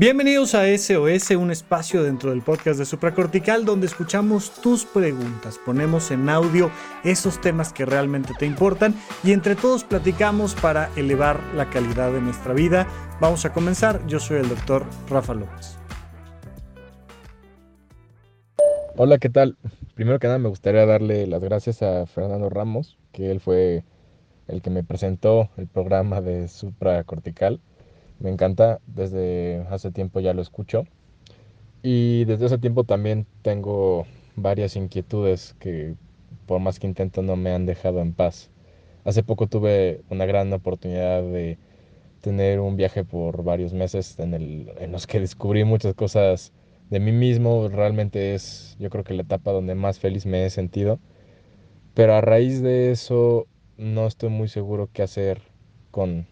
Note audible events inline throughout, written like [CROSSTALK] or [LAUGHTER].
Bienvenidos a SOS, un espacio dentro del podcast de Supracortical donde escuchamos tus preguntas, ponemos en audio esos temas que realmente te importan y entre todos platicamos para elevar la calidad de nuestra vida. Vamos a comenzar, yo soy el doctor Rafa López. Hola, ¿qué tal? Primero que nada me gustaría darle las gracias a Fernando Ramos, que él fue el que me presentó el programa de Supracortical me encanta, desde hace tiempo ya lo escucho. Y desde ese tiempo también tengo varias inquietudes que por más que intento no me han dejado en paz. Hace poco tuve una gran oportunidad de tener un viaje por varios meses en, el, en los que descubrí muchas cosas de mí mismo. Realmente es yo creo que la etapa donde más feliz me he sentido. Pero a raíz de eso no estoy muy seguro qué hacer con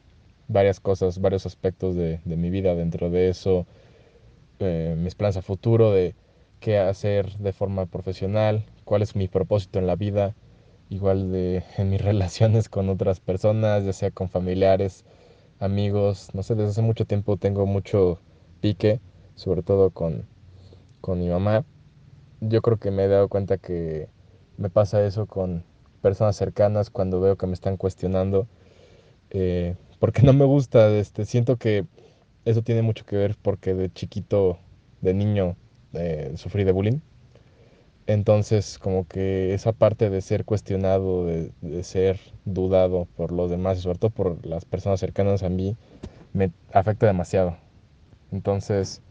varias cosas, varios aspectos de, mi vida. Dentro de eso, eh, mis planes a futuro, de qué hacer de forma profesional, cuál es mi propósito en la vida, igual de en mis [LAUGHS] relaciones con otras personas, ya sea con familiares, amigos. No sé, desde hace mucho tiempo tengo mucho pique, sobre todo con, con mi mamá. Yo creo que me he dado cuenta que me pasa eso con personas cercanas cuando veo que me están cuestionando. Eh, porque no me gusta, este, siento que eso tiene mucho que ver porque de chiquito, de niño, eh, sufrí de bullying. Entonces, como que esa parte de ser cuestionado, de, de, ser dudado por los demás y sobre todo por las personas cercanas a mí, me afecta demasiado. Entonces,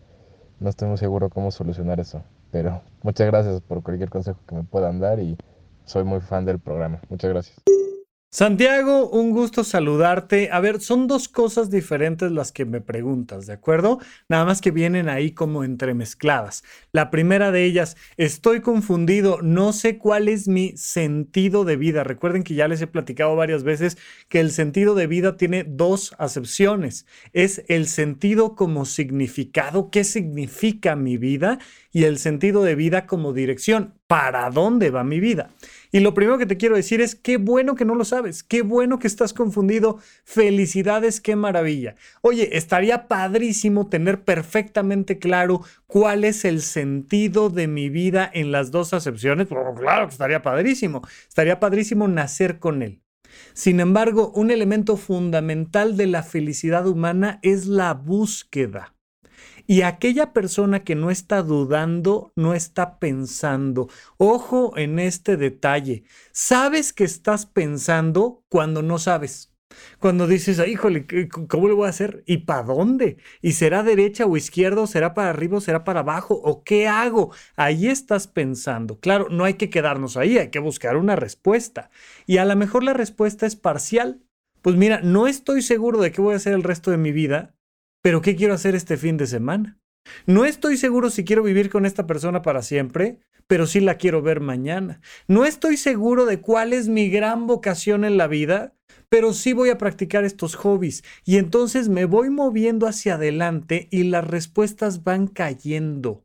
no estoy muy seguro cómo solucionar eso. Pero muchas gracias por cualquier consejo que me puedan dar y soy muy fan del programa. Muchas gracias. Santiago, un gusto saludarte. A ver, son dos cosas diferentes las que me preguntas, ¿de acuerdo? Nada más que vienen ahí como entremezcladas. La primera de ellas, estoy confundido, no sé cuál es mi sentido de vida. Recuerden que ya les he platicado varias veces que el sentido de vida tiene dos acepciones. Es el sentido como significado, qué significa mi vida, y el sentido de vida como dirección, para dónde va mi vida. Y lo primero que te quiero decir es, qué bueno que no lo sabes, qué bueno que estás confundido, felicidades, qué maravilla. Oye, estaría padrísimo tener perfectamente claro cuál es el sentido de mi vida en las dos acepciones. claro que estaría padrísimo, estaría padrísimo nacer con él. Sin embargo, un elemento fundamental de la felicidad humana es la búsqueda. Y aquella persona que no está dudando, no está pensando. Ojo en este detalle. Sabes que estás pensando cuando no sabes. Cuando dices, híjole, ¿cómo lo voy a hacer? ¿Y para dónde? ¿Y será derecha o izquierda? ¿Será para arriba o será para abajo? ¿O qué hago? Ahí estás pensando. Claro, no hay que quedarnos ahí, hay que buscar una respuesta. Y a lo mejor la respuesta es parcial. Pues mira, no estoy seguro de qué voy a hacer el resto de mi vida, pero ¿qué quiero hacer este fin de semana? No estoy seguro si quiero vivir con esta persona para siempre, pero sí la quiero ver mañana. No estoy seguro de cuál es mi gran vocación en la vida, pero sí voy a practicar estos hobbies. Y entonces me voy moviendo hacia adelante y las respuestas van cayendo.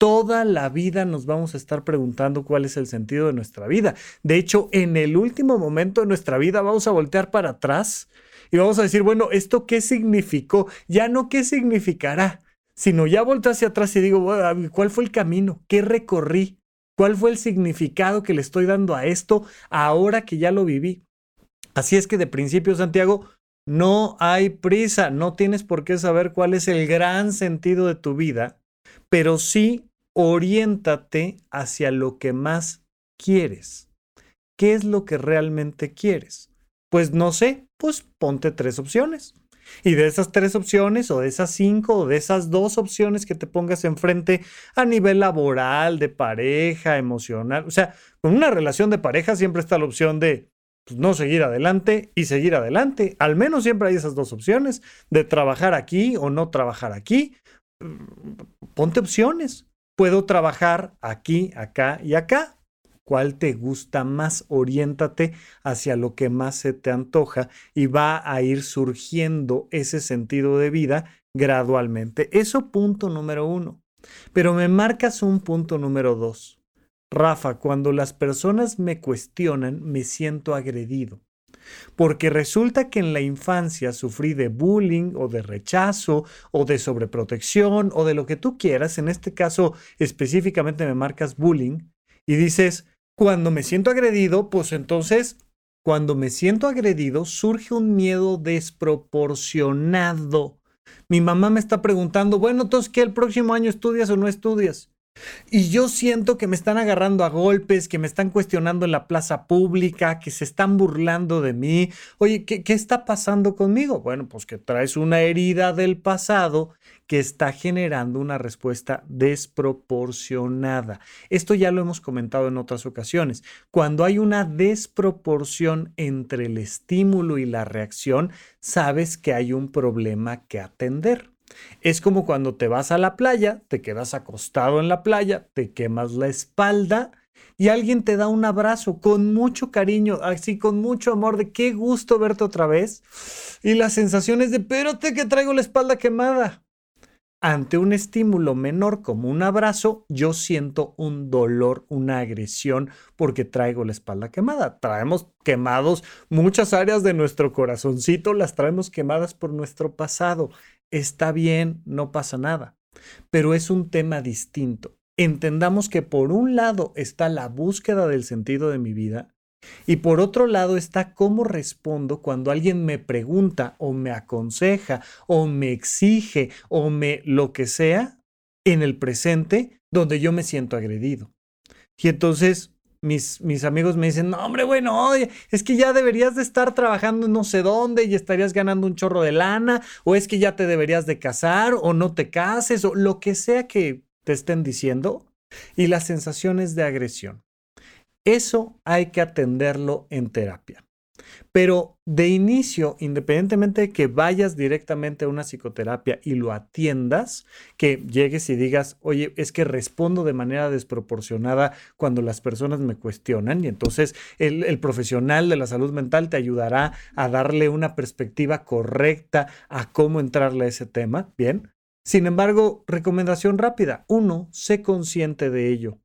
Toda la vida nos vamos a estar preguntando cuál es el sentido de nuestra vida. De hecho, en el último momento de nuestra vida vamos a voltear para atrás y vamos a decir, bueno, ¿esto qué significó? Ya no qué significará, sino ya vuelto hacia atrás y digo, ¿cuál fue el camino? ¿Qué recorrí? ¿Cuál fue el significado que le estoy dando a esto ahora que ya lo viví? Así es que de principio, Santiago, no hay prisa, no tienes por qué saber cuál es el gran sentido de tu vida, pero sí oriéntate hacia lo que más quieres. ¿Qué es lo que realmente quieres? Pues no sé, pues ponte tres opciones. Y de esas tres opciones, o de esas cinco, o de esas dos opciones que te pongas enfrente a nivel laboral, de pareja, emocional, o sea, con una relación de pareja siempre está la opción de pues, no seguir adelante y seguir adelante. Al menos siempre hay esas dos opciones, de trabajar aquí o no trabajar aquí. Ponte opciones. Puedo trabajar aquí, acá y acá cuál te gusta más, oriéntate hacia lo que más se te antoja y va a ir surgiendo ese sentido de vida gradualmente. Eso punto número uno. Pero me marcas un punto número dos. Rafa, cuando las personas me cuestionan, me siento agredido. Porque resulta que en la infancia sufrí de bullying o de rechazo o de sobreprotección o de lo que tú quieras. En este caso específicamente me marcas bullying y dices, cuando me siento agredido, pues entonces, cuando me siento agredido, surge un miedo desproporcionado. Mi mamá me está preguntando, bueno, entonces, ¿qué el próximo año estudias o no estudias? Y yo siento que me están agarrando a golpes, que me están cuestionando en la plaza pública, que se están burlando de mí. Oye, ¿qué, ¿qué, está pasando conmigo? Bueno, pues que traes una herida del pasado que está generando una respuesta desproporcionada. Esto ya lo hemos comentado en otras ocasiones. Cuando hay una desproporción entre el estímulo y la reacción, sabes que hay un problema que atender. Es como cuando te vas a la playa, te quedas acostado en la playa, te quemas la espalda y alguien te da un abrazo con mucho cariño, así con mucho amor, de qué gusto verte otra vez. Y la sensación es de, espérate que traigo la espalda quemada. Ante un estímulo menor como un abrazo, yo siento un dolor, una agresión porque traigo la espalda quemada. Traemos quemados muchas áreas de nuestro corazoncito, las traemos quemadas por nuestro pasado está bien, no pasa nada, pero es un tema distinto. Entendamos que por un lado está la búsqueda del sentido de mi vida y por otro lado está cómo respondo cuando alguien me pregunta o me aconseja o me exige o me lo que sea en el presente donde yo me siento agredido. Y entonces mis, mis amigos me dicen, no, hombre, bueno, es que ya deberías de estar trabajando no sé dónde y estarías ganando un chorro de lana, o es que ya te deberías de casar, o no te cases, o lo que sea que te estén diciendo, y las sensaciones de agresión. Eso hay que atenderlo en terapia. Pero de inicio, independientemente de que vayas directamente a una psicoterapia y lo atiendas, que llegues y digas, oye, es que respondo de manera desproporcionada cuando las personas me cuestionan y entonces el, profesional de la salud mental te ayudará a darle una perspectiva correcta a cómo entrarle a ese tema, ¿bien? Sin embargo, recomendación rápida. Uno, sé consciente de ello.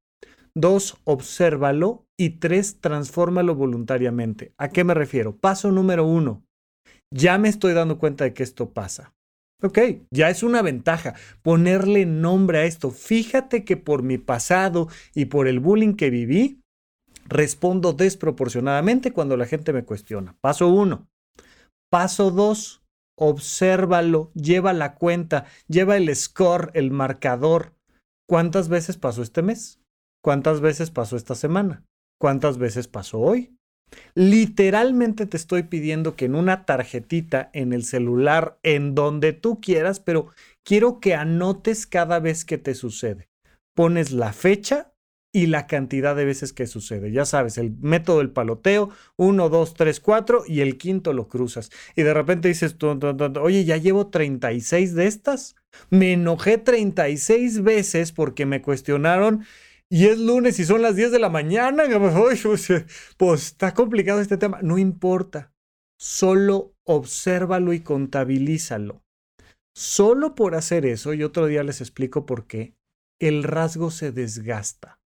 Dos, obsérvalo. Y tres, transfórmalo voluntariamente. ¿A qué me refiero? Paso número uno. Ya me estoy dando cuenta de que esto pasa. Ok, ya es una ventaja ponerle nombre a esto. Fíjate que por mi pasado y por el bullying que viví, respondo desproporcionadamente cuando la gente me cuestiona. Paso uno. Paso dos, obsérvalo, lleva la cuenta, lleva el score, el marcador. ¿Cuántas veces pasó este mes? ¿Cuántas veces pasó esta semana? ¿Cuántas veces pasó hoy? Literalmente te estoy pidiendo que en una tarjetita, en el celular, en donde tú quieras, pero quiero que anotes cada vez que te sucede. Pones la fecha y la cantidad de veces que sucede. Ya sabes, el método del paloteo, 1, 2, 3, 4 y el quinto lo cruzas. Y de repente dices, oye, ya llevo 36 de estas. Me enojé 36 veces porque me cuestionaron y es lunes y son las 10 de la mañana. [LAUGHS] Pues está complicado este tema. No importa. Solo obsérvalo y contabilízalo. Solo por hacer eso, y otro día les explico por qué, el rasgo se desgasta.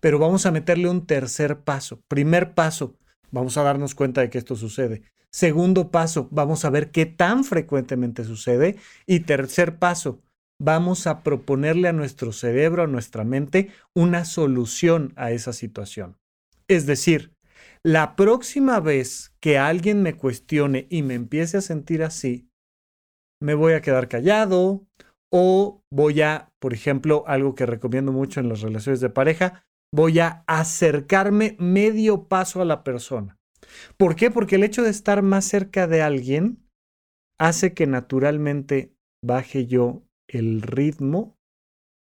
Pero vamos a meterle un tercer paso. Primer paso, vamos a darnos cuenta de que esto sucede. Segundo paso, vamos a ver qué tan frecuentemente sucede. Y tercer paso, vamos a proponerle a nuestro cerebro, a nuestra mente, una solución a esa situación. Es decir, la próxima vez que alguien me cuestione y me empiece a sentir así, me voy a quedar callado o voy a, por ejemplo, algo que recomiendo mucho en las relaciones de pareja, voy a acercarme medio paso a la persona. ¿Por qué? Porque el hecho de estar más cerca de alguien hace que naturalmente baje yo el ritmo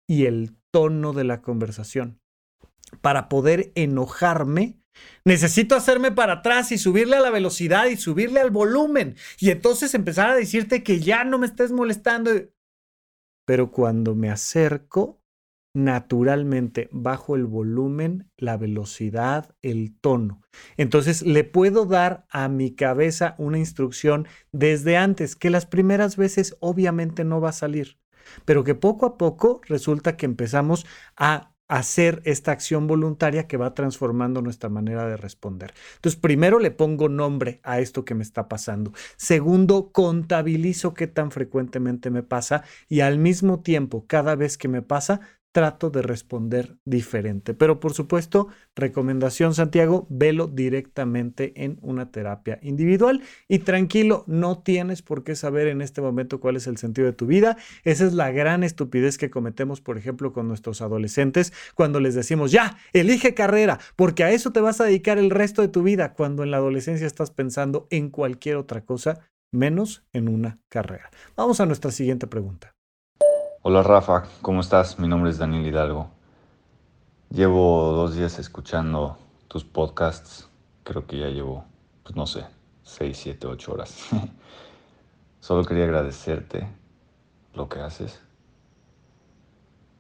y el tono de la conversación. Para poder enojarme, necesito hacerme para atrás y subirle a la velocidad y subirle al volumen. Y entonces empezar a decirte que ya no me estés molestando. Pero cuando me acerco, naturalmente bajo el volumen, la velocidad, el tono. Entonces le puedo dar a mi cabeza una instrucción desde antes, que las primeras veces obviamente no va a salir pero que poco a poco resulta que empezamos a hacer esta acción voluntaria que va transformando nuestra manera de responder. Entonces, primero le pongo nombre a esto que me está pasando. Segundo, contabilizo qué tan frecuentemente me pasa y al mismo tiempo, cada vez que me pasa, trato de responder diferente. Pero por supuesto, recomendación Santiago, velo directamente en una terapia individual y tranquilo, no tienes por qué saber en este momento cuál es el sentido de tu vida. Esa es la gran estupidez que cometemos, por ejemplo, con nuestros adolescentes cuando les decimos, ya, elige carrera, porque a eso te vas a dedicar el resto de tu vida, cuando en la adolescencia estás pensando en cualquier otra cosa menos en una carrera. Vamos a nuestra siguiente pregunta. Hola Rafa, ¿cómo estás? Mi nombre es Daniel Hidalgo. Llevo dos días escuchando tus podcasts. Creo que ya llevo, pues no sé, seis, siete, ocho horas. [LAUGHS] Solo quería agradecerte lo que haces.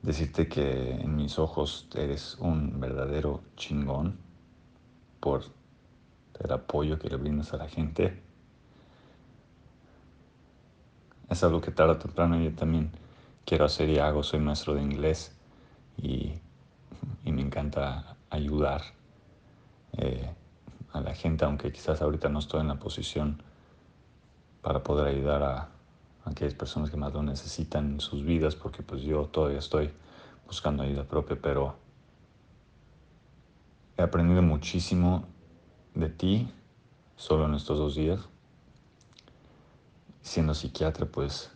Decirte que en mis ojos eres un verdadero chingón por el apoyo que le brindas a la gente. Es algo que tarde o temprano yo también quiero hacer y hago, soy maestro de inglés y, me encanta ayudar eh, a la gente, aunque quizás ahorita no estoy en la posición para poder ayudar a, aquellas personas que más lo necesitan en sus vidas, porque pues yo todavía estoy buscando ayuda propia, pero he aprendido muchísimo de ti solo en estos dos días. Siendo psiquiatra, pues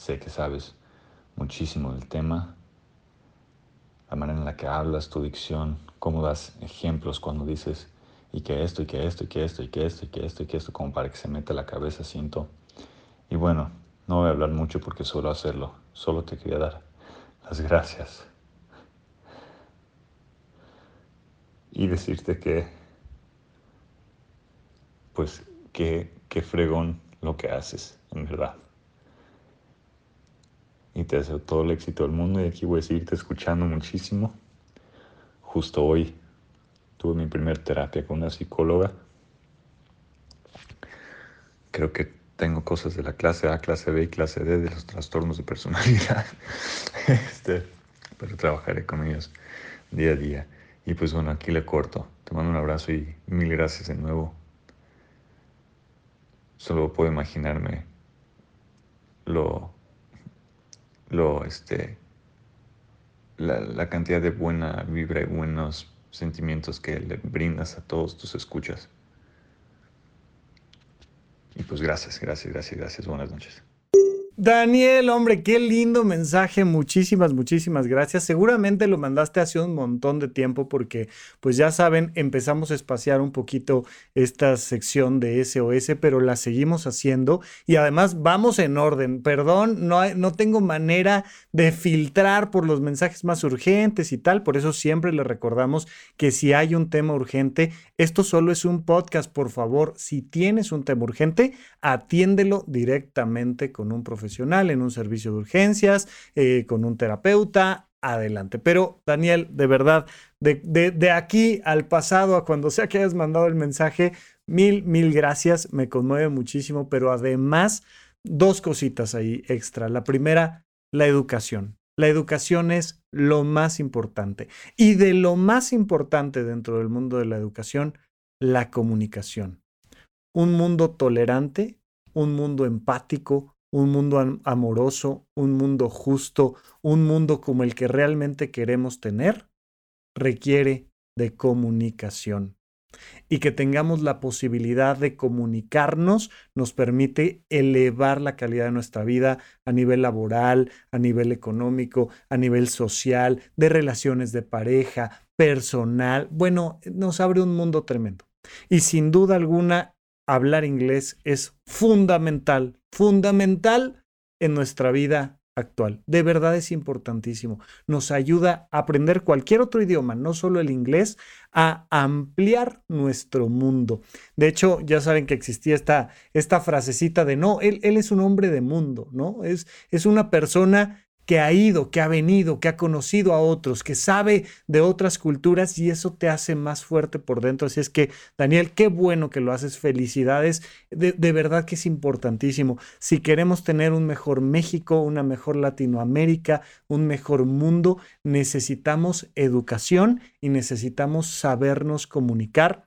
Sé que sabes muchísimo del tema, la manera en la que hablas, tu dicción, cómo das ejemplos cuando dices y que esto, y que esto, y que esto, y que esto, y que esto, y que esto, como para que se meta la cabeza, siento. Y bueno, no voy a hablar mucho porque suelo hacerlo, solo te quería dar las gracias. Y decirte que, pues, que, que fregón lo que haces, en verdad y te deseo todo el éxito del mundo y aquí voy a seguirte escuchando muchísimo. Justo hoy tuve mi primer terapia con una psicóloga. Creo que tengo cosas de la clase A, clase B y clase D de los trastornos de personalidad. [LAUGHS] este, pero trabajaré con ellos día a día. Y pues bueno, aquí le corto. Te mando un abrazo y mil gracias de nuevo. Solo puedo imaginarme lo lo, este, la, cantidad de buena vibra y buenos sentimientos que le brindas a todos tus escuchas. Y pues gracias, gracias, gracias, gracias. Buenas noches. Daniel, hombre, qué lindo mensaje. Muchísimas, muchísimas gracias. Seguramente lo mandaste hace un montón de tiempo porque, pues ya saben, empezamos a espaciar un poquito esta sección de SOS, pero la seguimos haciendo y además vamos en orden. Perdón, no, no tengo manera de filtrar por los mensajes más urgentes y tal. Por eso siempre le recordamos que si hay un tema urgente, esto solo es un podcast. Por favor, si tienes un tema urgente, atiéndelo directamente con un profesional en un servicio de urgencias, eh, con un terapeuta, adelante. Pero Daniel, de verdad, de, de, aquí al pasado, a cuando sea que hayas mandado el mensaje, mil, mil gracias, me conmueve muchísimo, pero además, dos cositas ahí extra. La primera, la educación. La educación es lo más importante. Y de lo más importante dentro del mundo de la educación, la comunicación. Un mundo tolerante, un mundo empático, un mundo amoroso, un mundo justo, un mundo como el que realmente queremos tener, requiere de comunicación. Y que tengamos la posibilidad de comunicarnos nos permite elevar la calidad de nuestra vida a nivel laboral, a nivel económico, a nivel social, de relaciones de pareja, personal. Bueno, nos abre un mundo tremendo. Y sin duda alguna, hablar inglés es fundamental, fundamental en nuestra vida actual. De verdad es importantísimo. Nos ayuda a aprender cualquier otro idioma, no solo el inglés, a ampliar nuestro mundo. De hecho, ya saben que existía esta, esta frasecita de no, él, él es un hombre de mundo, ¿no? Es, es una persona que ha ido, que ha venido, que ha conocido a otros, que sabe de otras culturas y eso te hace más fuerte por dentro. Así es que, Daniel, qué bueno que lo haces. Felicidades. De, verdad que es importantísimo. Si queremos tener un mejor México, una mejor Latinoamérica, un mejor mundo, necesitamos educación y necesitamos sabernos comunicar.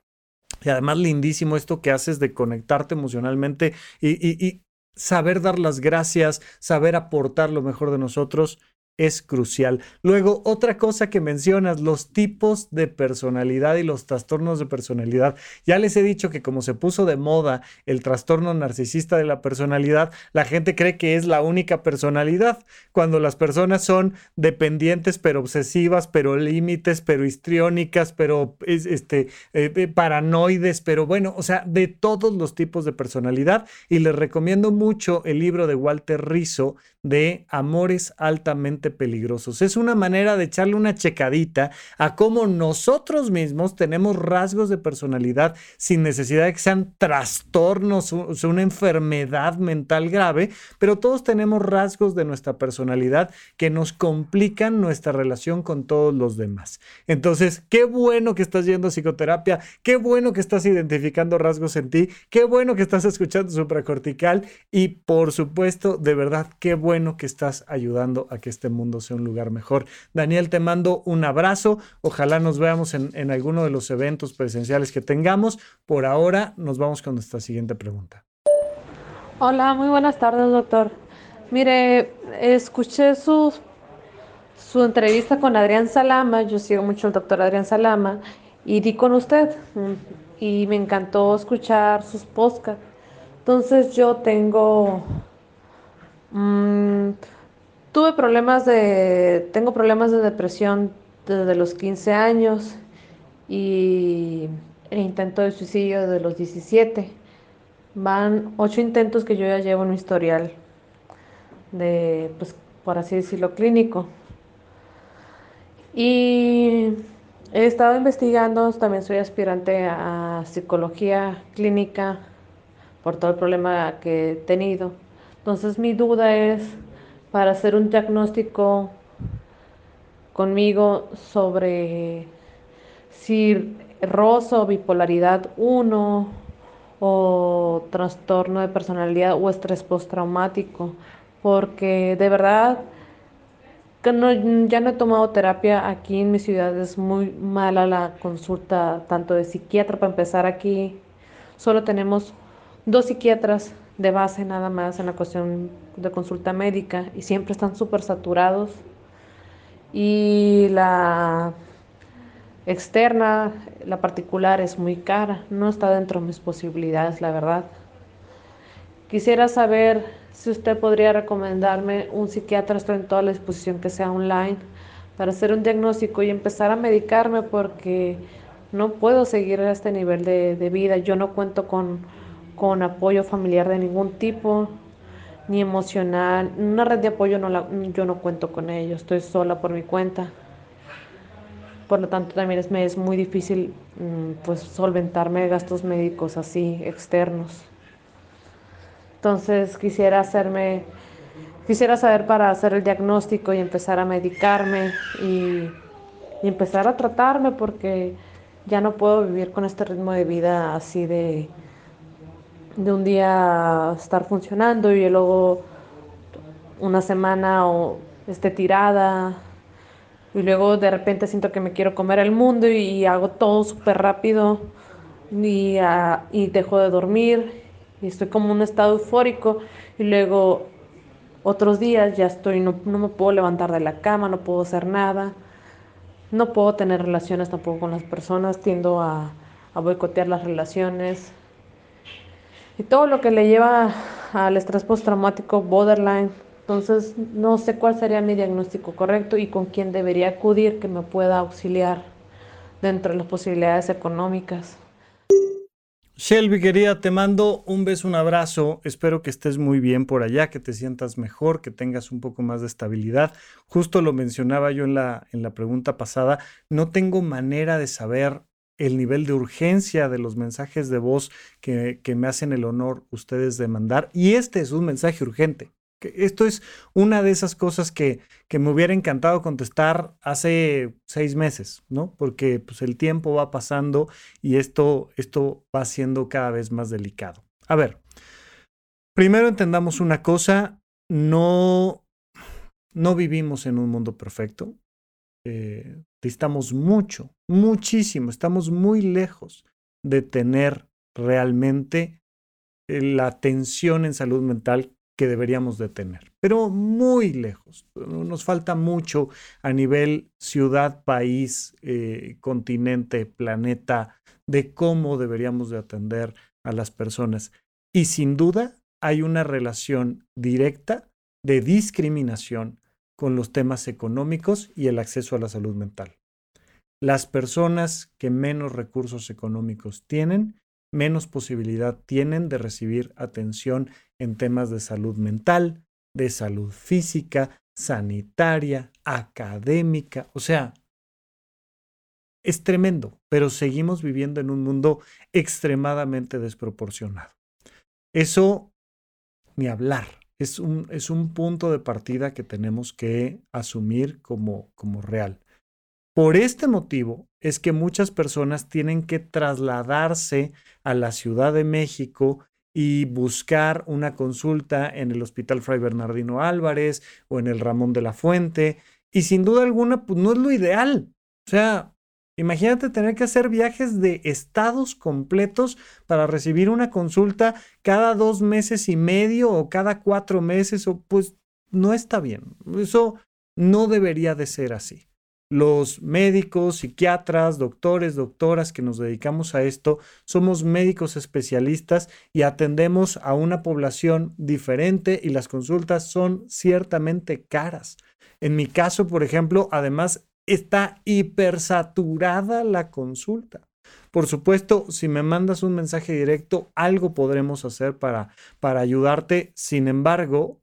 Y además lindísimo esto que haces de conectarte emocionalmente y, saber dar las gracias, saber aportar lo mejor de nosotros es crucial. Luego, otra cosa que mencionas, los tipos de personalidad y los trastornos de personalidad. Ya les he dicho que como se puso de moda el trastorno narcisista de la personalidad, la gente cree que es la única personalidad, cuando las personas son dependientes, pero obsesivas, pero límites, pero histriónicas, pero este, eh, eh, paranoides, pero bueno, o sea, de todos los tipos de personalidad. Y les recomiendo mucho el libro de Walter Rizzo de Amores altamente peligrosos. Es una manera de echarle una checadita a cómo nosotros mismos tenemos rasgos de personalidad sin necesidad de que sean trastornos, o una enfermedad mental grave, pero todos tenemos rasgos de nuestra personalidad que nos complican nuestra relación con todos los demás. Entonces, qué bueno que estás yendo a psicoterapia, qué bueno que estás identificando rasgos en ti, qué bueno que estás escuchando supracortical y por supuesto, de verdad, qué bueno que estás ayudando a que este mundo sea un lugar mejor. Daniel, te mando un abrazo. Ojalá nos veamos en, alguno de los eventos presenciales que tengamos. Por ahora, nos vamos con nuestra siguiente pregunta. Hola, muy buenas tardes, doctor. Mire, escuché su, su entrevista con Adrián Salama. Yo sigo mucho al doctor Adrián Salama y di con usted. Y me encantó escuchar sus podcasts. Entonces yo tengo... Mm, Tuve problemas de, tengo problemas de depresión desde los 15 años y intento de suicidio desde los 17. Van ocho intentos que yo ya llevo en mi historial de, pues, por así decirlo, clínico. Y he estado investigando, también soy aspirante a psicología clínica por todo el problema que he tenido. Entonces mi duda es para hacer un diagnóstico conmigo sobre si roso, bipolaridad 1 o trastorno de personalidad o estrés postraumático, porque de verdad que no, ya no he tomado terapia aquí en mi ciudad, es muy mala la consulta tanto de psiquiatra para empezar aquí, solo tenemos dos psiquiatras de base nada más en la cuestión de consulta médica y siempre están súper saturados. Y la externa, la particular, es muy cara, no está dentro de mis posibilidades, la verdad. Quisiera saber si usted podría recomendarme un psiquiatra, estoy en toda la disposición que sea online, para hacer un diagnóstico y empezar a medicarme porque no puedo seguir a este nivel de, de vida. Yo no cuento con con apoyo familiar de ningún tipo, ni emocional. Una red de apoyo no la, yo no cuento con ello, estoy sola por mi cuenta. Por lo tanto, también es, me es muy difícil mm, pues, solventarme gastos médicos así externos. Entonces quisiera hacerme, quisiera saber para hacer el diagnóstico y empezar a medicarme y, y empezar a tratarme porque ya no puedo vivir con este ritmo de vida así de, de un día estar funcionando y luego una semana o esté tirada. Y luego de repente siento que me quiero comer el mundo y, hago todo súper rápido y, ah, y dejo de dormir. Y estoy como en un estado eufórico y luego otros días ya estoy, no, no me puedo levantar de la cama, no puedo hacer nada, no puedo tener relaciones tampoco con las personas, tiendo a, a boicotear las relaciones, y todo lo que le lleva al estrés postraumático borderline. Entonces, no sé cuál sería mi diagnóstico correcto y con quién debería acudir que me pueda auxiliar dentro de las posibilidades económicas. Shelby, querida, te mando un beso, un abrazo. Espero que estés muy bien por allá, que te sientas mejor, que tengas un poco más de estabilidad. Justo lo mencionaba yo en la, en la pregunta pasada. No tengo manera de saber el nivel de urgencia de los mensajes de voz que, me hacen el honor ustedes de mandar. Y este es un mensaje urgente. Esto es una de esas cosas que, que, me hubiera encantado contestar hace seis meses, ¿no? Porque pues, el tiempo va pasando y esto, esto va siendo cada vez más delicado. A ver, primero entendamos una cosa, no, no vivimos en un mundo perfecto. Eh, estamos mucho, muchísimo, estamos muy lejos de tener realmente eh, la atención en salud mental que deberíamos de tener, pero muy lejos. Nos falta mucho a nivel ciudad, país, eh, continente, planeta, de cómo deberíamos de atender a las personas. Y sin duda hay una relación directa de discriminación con los temas económicos y el acceso a la salud mental. Las personas que menos recursos económicos tienen menos posibilidad tienen de recibir atención en temas de salud mental, de salud física, sanitaria, académica. O sea, es tremendo, pero seguimos viviendo en un mundo extremadamente desproporcionado. Eso, ni hablar, es un, es un punto de partida que tenemos que asumir como, como real. Por este motivo es que muchas personas tienen que trasladarse a la Ciudad de México y buscar una consulta en el Hospital Fray Bernardino Álvarez o en el Ramón de la Fuente. Y sin duda alguna, pues no es lo ideal. O sea, imagínate tener que hacer viajes de estados completos para recibir una consulta cada dos meses y medio o cada cuatro meses, o pues no está bien. Eso no debería de ser así los médicos, psiquiatras, doctores, doctoras que nos dedicamos a esto, somos médicos especialistas y atendemos a una población diferente y las consultas son ciertamente caras. En mi caso, por ejemplo, además está hipersaturada la consulta. Por supuesto, si me mandas un mensaje directo, algo podremos hacer para, para ayudarte. Sin embargo,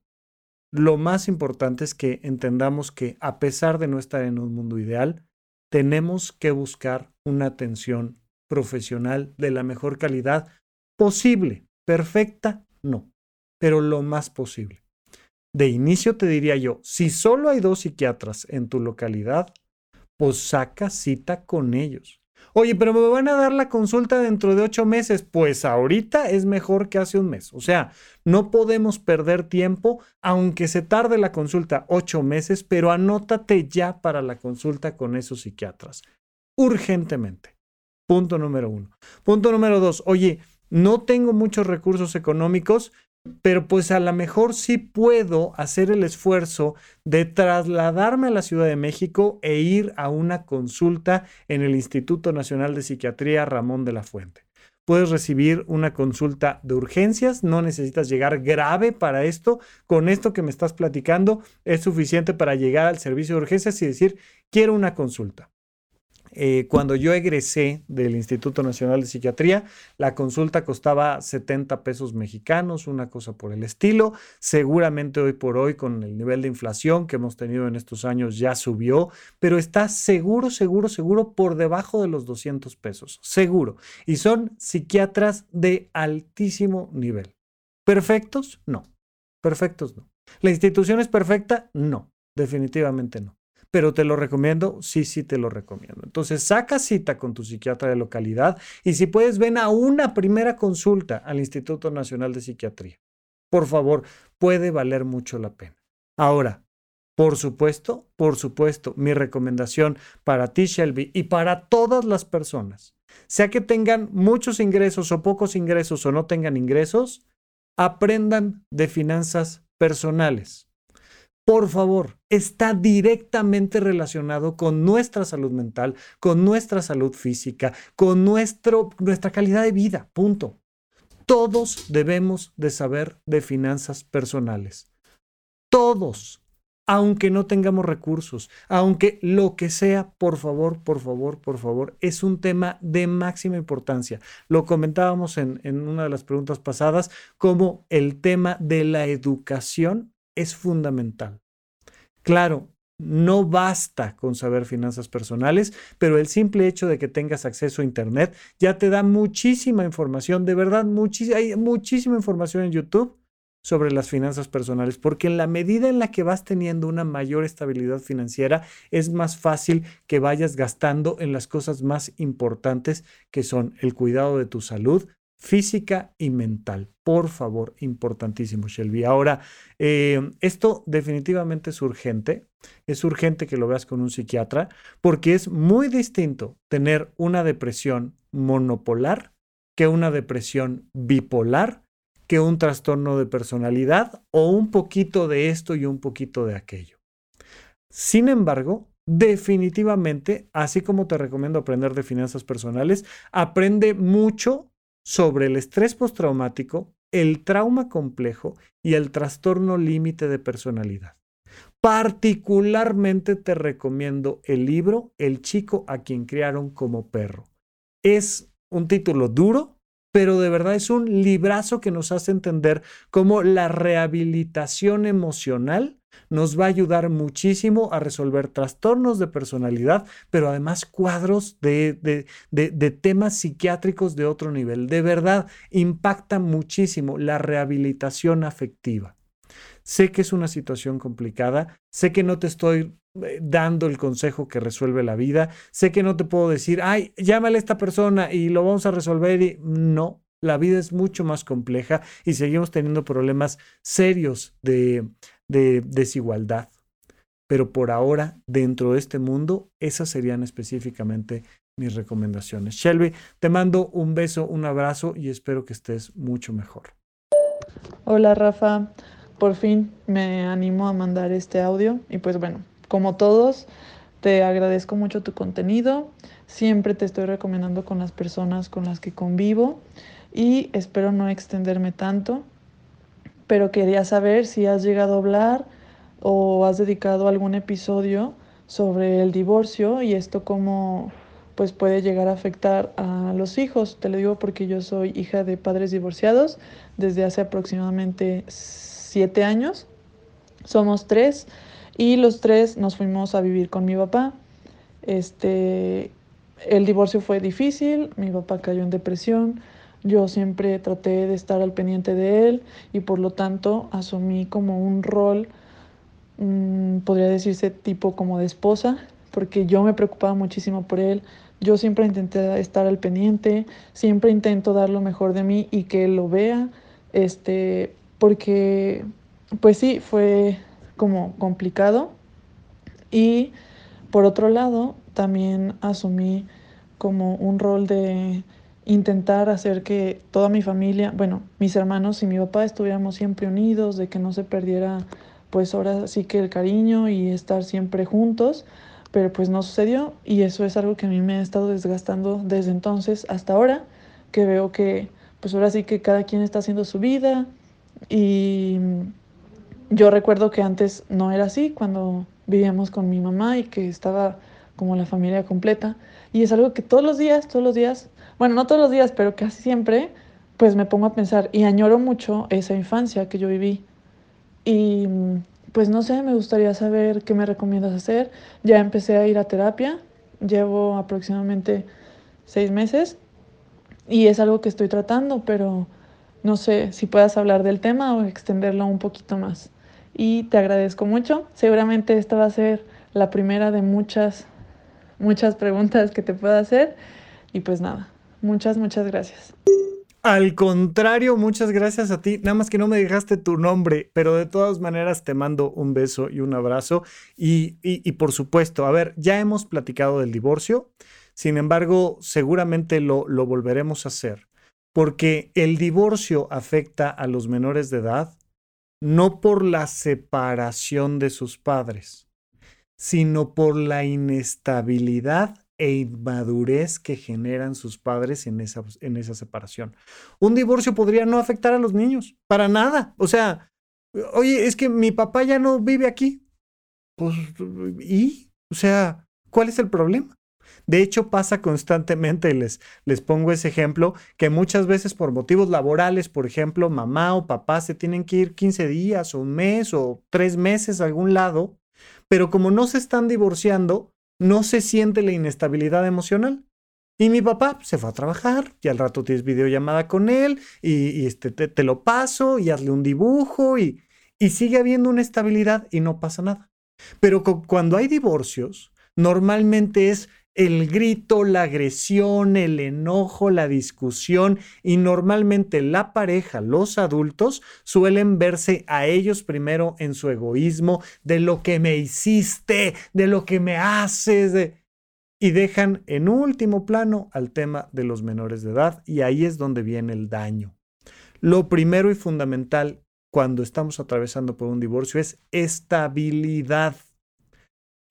lo más importante es que entendamos que a pesar de no estar en un mundo ideal, tenemos que buscar una atención profesional de la mejor calidad posible. Perfecta, no, pero lo más posible. De inicio te diría yo, si solo hay dos psiquiatras en tu localidad, pues saca cita con ellos. Oye, pero me van a dar la consulta dentro de ocho meses. Pues ahorita es mejor que hace un mes. O sea, no podemos perder tiempo, aunque se tarde la consulta ocho meses, pero anótate ya para la consulta con esos psiquiatras. Urgentemente. Punto número uno. Punto número dos. Oye, no tengo muchos recursos económicos, pero pues a lo mejor sí puedo hacer el esfuerzo de trasladarme a la Ciudad de México e ir a una consulta en el Instituto Nacional de Psiquiatría Ramón de la Fuente. Puedes recibir una consulta de urgencias, no necesitas llegar grave para esto. Con esto que me estás platicando es suficiente para llegar al servicio de urgencias y decir, quiero una consulta. Eh, cuando yo egresé del Instituto Nacional de Psiquiatría, la consulta costaba 70 pesos mexicanos, una cosa por el estilo. Seguramente hoy por hoy, con el nivel de inflación que hemos tenido en estos años, ya subió, pero está seguro, seguro, seguro por debajo de los 200 pesos. Seguro. Y son psiquiatras de altísimo nivel. ¿Perfectos? No. Perfectos no. ¿La institución es perfecta? No. Definitivamente no pero te lo recomiendo, sí, sí te lo recomiendo. Entonces, saca cita con tu psiquiatra de localidad y si puedes, ven a una primera consulta al Instituto Nacional de Psiquiatría. Por favor, puede valer mucho la pena. Ahora, por supuesto, por supuesto, mi recomendación para ti, Shelby, y para todas las personas, sea que tengan muchos ingresos o pocos ingresos o no tengan ingresos, aprendan de finanzas personales por favor, está directamente relacionado con nuestra salud mental, con nuestra salud física, con nuestro, nuestra calidad de vida, punto. Todos debemos de saber de finanzas personales. Todos, aunque no tengamos recursos, aunque lo que sea, por favor, por favor, por favor, es un tema de máxima importancia. Lo comentábamos en, en una de las preguntas pasadas, como el tema de la educación es fundamental. Claro, no basta con saber finanzas personales, pero el simple hecho de que tengas acceso a Internet ya te da muchísima información, de verdad, hay muchísima información en YouTube sobre las finanzas personales, porque en la medida en la que vas teniendo una mayor estabilidad financiera, es más fácil que vayas gastando en las cosas más importantes que son el cuidado de tu salud física y mental. Por favor, importantísimo, Shelby. Ahora, eh, esto definitivamente es urgente. Es urgente que lo veas con un psiquiatra porque es muy distinto tener una depresión monopolar que una depresión bipolar que un trastorno de personalidad o un poquito de esto y un poquito de aquello. Sin embargo, definitivamente, así como te recomiendo aprender de finanzas personales, aprende mucho sobre el estrés postraumático, el trauma complejo y el trastorno límite de personalidad. Particularmente te recomiendo el libro El chico a quien criaron como perro. Es un título duro, pero de verdad es un librazo que nos hace entender cómo la rehabilitación emocional nos va a ayudar muchísimo a resolver trastornos de personalidad, pero además cuadros de, de, temas psiquiátricos de otro nivel. De verdad, impacta muchísimo la rehabilitación afectiva. Sé que es una situación complicada, sé que no te estoy eh, dando el consejo que resuelve la vida. Sé que no te puedo decir, ay, llámale a esta persona y lo vamos a resolver. No, la vida es mucho más compleja y seguimos teniendo problemas serios de, de desigualdad. Pero por ahora, dentro de este mundo, esas serían específicamente mis recomendaciones. Shelby, te mando un beso, un abrazo y espero que estés mucho mejor. Hola Rafa, por fin me animo a mandar este audio y pues bueno, como todos, te agradezco mucho tu contenido. Siempre te estoy recomendando con las personas con las que convivo y espero no extenderme tanto, pero quería saber si has llegado a hablar o has dedicado algún episodio sobre el divorcio y esto cómo pues puede llegar a afectar a los hijos. Te lo digo porque yo soy hija de padres divorciados desde hace aproximadamente siete años. Somos tres y los tres nos fuimos a vivir con mi papá. Este, el divorcio fue difícil, mi papá cayó en depresión, yo siempre traté de estar al pendiente de él y por lo tanto asumí como un rol, podría decirse tipo como de esposa, porque yo me preocupaba muchísimo por él, yo siempre intenté estar al pendiente, siempre intento dar lo mejor de mí y que él lo vea, este, porque pues sí, fue como complicado. Y por otro lado, también asumí como un rol de intentar hacer que toda mi familia, bueno, mis hermanos y mi papá estuviéramos siempre unidos, de que no se perdiera pues ahora sí que el cariño y estar siempre juntos, pero pues no sucedió y eso es algo que a mí me ha estado desgastando desde entonces hasta ahora, que veo que pues ahora sí que cada quien está haciendo su vida y yo recuerdo que antes no era así, cuando vivíamos con mi mamá y que estaba como la familia completa. Y es algo que todos los días, todos los días, bueno, no todos los días, pero casi siempre, pues me pongo a pensar y añoro mucho esa infancia que yo viví. Y pues no sé, me gustaría saber qué me recomiendas hacer. Ya empecé a ir a terapia, llevo aproximadamente seis meses y es algo que estoy tratando, pero no sé si puedas hablar del tema o extenderlo un poquito más y te agradezco mucho. Seguramente esta va a ser la primera de muchas, muchas preguntas que te pueda hacer. Y pues nada, muchas, muchas gracias. Al contrario, muchas gracias a ti. Nada más que no me dejaste tu nombre, pero de todas maneras te mando un beso y un abrazo. Y, y, por supuesto, a ver, ya hemos platicado del divorcio. Sin embargo, seguramente lo, lo volveremos a hacer, porque el divorcio afecta a los menores de edad no por la separación de sus padres, sino por la inestabilidad e inmadurez que generan sus padres en esa, en esa separación. Un divorcio podría no afectar a los niños, para nada. O sea, oye, es que mi papá ya no vive aquí. Pues, ¿y? O sea, ¿cuál es el problema? De hecho, pasa constantemente, les, les pongo ese ejemplo, que muchas veces por motivos laborales, por ejemplo, mamá o papá se tienen que ir 15 días o un mes o tres meses a algún lado, pero como no se están divorciando, no se siente la inestabilidad emocional. Y mi papá se fue a trabajar y al rato tienes videollamada con él y, este, te, lo paso y hazle un dibujo y, y sigue habiendo una estabilidad y no pasa nada. Pero cuando hay divorcios, normalmente es el grito, la agresión, el enojo, la discusión y normalmente la pareja, los adultos, suelen verse a ellos primero en su egoísmo de lo que me hiciste, de lo que me haces, y dejan en último plano al tema de los menores de edad y ahí es donde viene el daño. Lo primero y fundamental cuando estamos atravesando por un divorcio es estabilidad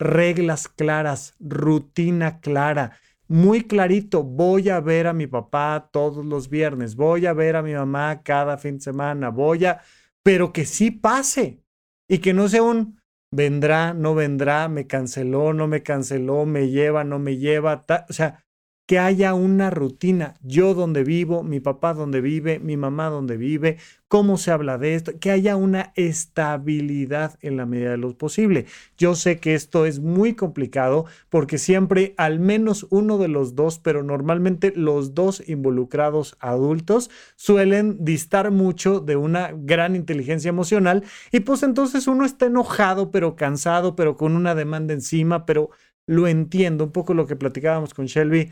reglas claras, rutina clara, muy clarito, voy a ver a mi papá todos los viernes, voy a ver a mi mamá cada fin de semana, voy a, pero que sí pase y que no sea un vendrá, no vendrá, me canceló, no me canceló, me lleva, no me lleva, o sea, que haya una rutina. Yo donde vivo, mi papá donde vive, mi mamá donde vive, cómo se habla de esto, que haya una estabilidad en la medida de lo posible. Yo sé que esto es muy complicado porque siempre al menos uno de los dos, pero normalmente los dos involucrados adultos suelen distar mucho de una gran inteligencia emocional y pues entonces uno está enojado, pero cansado, pero con una demanda encima, pero lo entiendo, un poco lo que platicábamos con Shelby,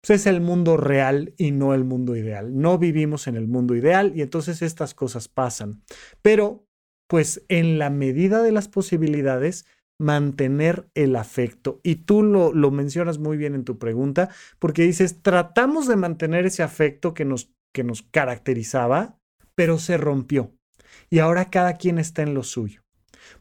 pues es el mundo real y no el mundo ideal. No vivimos en el mundo ideal y entonces estas cosas pasan. Pero, pues en la medida de las posibilidades, mantener el afecto. Y tú lo, lo mencionas muy bien en tu pregunta, porque dices, tratamos de mantener ese afecto que nos, que nos caracterizaba, pero se rompió. Y ahora cada quien está en lo suyo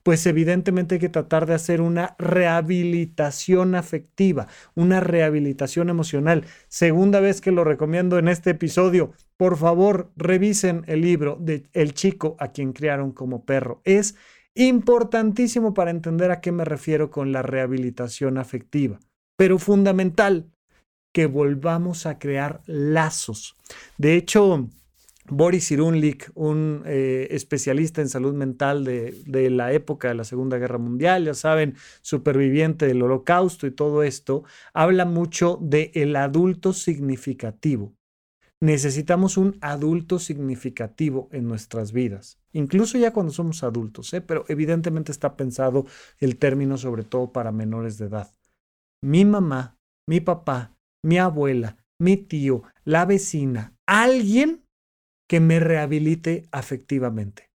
pues evidentemente hay que tratar de hacer una rehabilitación afectiva, una rehabilitación emocional. Segunda vez que lo recomiendo en este episodio, por favor, revisen el libro de El chico a quien criaron como perro. Es importantísimo para entender a qué me refiero con la rehabilitación afectiva, pero fundamental que volvamos a crear lazos. De hecho, Boris Irunlik, un eh, especialista en salud mental de, la época de la Segunda Guerra Mundial, ya saben, superviviente del holocausto y todo esto, habla mucho de el adulto significativo. Necesitamos un adulto significativo en nuestras vidas, incluso ya cuando somos adultos, ¿eh? pero evidentemente está pensado el término sobre todo para menores de edad. Mi mamá, mi papá, mi abuela, mi tío, la vecina, alguien que me rehabilite afectivamente,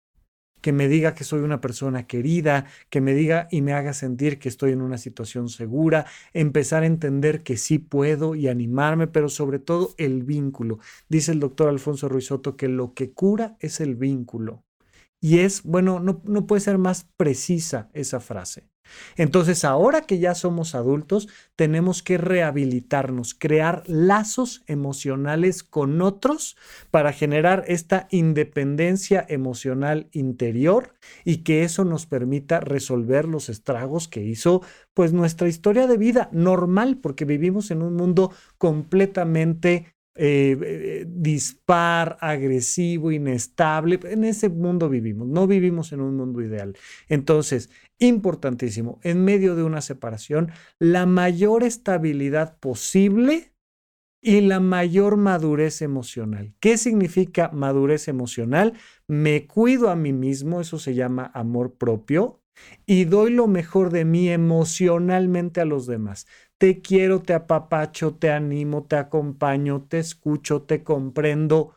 que me diga que soy una persona querida, que me diga y me haga sentir que estoy en una situación segura, empezar a entender que sí puedo y animarme, pero sobre todo el vínculo. Dice el doctor Alfonso Ruizotto que lo que cura es el vínculo. Y es, bueno, no, no puede ser más precisa esa frase. Entonces, ahora que ya somos adultos, tenemos que rehabilitarnos, crear lazos emocionales con otros para generar esta independencia emocional interior y que eso nos permita resolver los estragos que hizo pues nuestra historia de vida normal, porque vivimos en un mundo completamente eh, eh, dispar, agresivo, inestable. En ese mundo vivimos, no vivimos en un mundo ideal. Entonces, importantísimo, en medio de una separación, la mayor estabilidad posible y la mayor madurez emocional. ¿Qué significa madurez emocional? Me cuido a mí mismo, eso se llama amor propio, y doy lo mejor de mí emocionalmente a los demás. Te quiero, te apapacho, te animo, te acompaño, te escucho, te comprendo.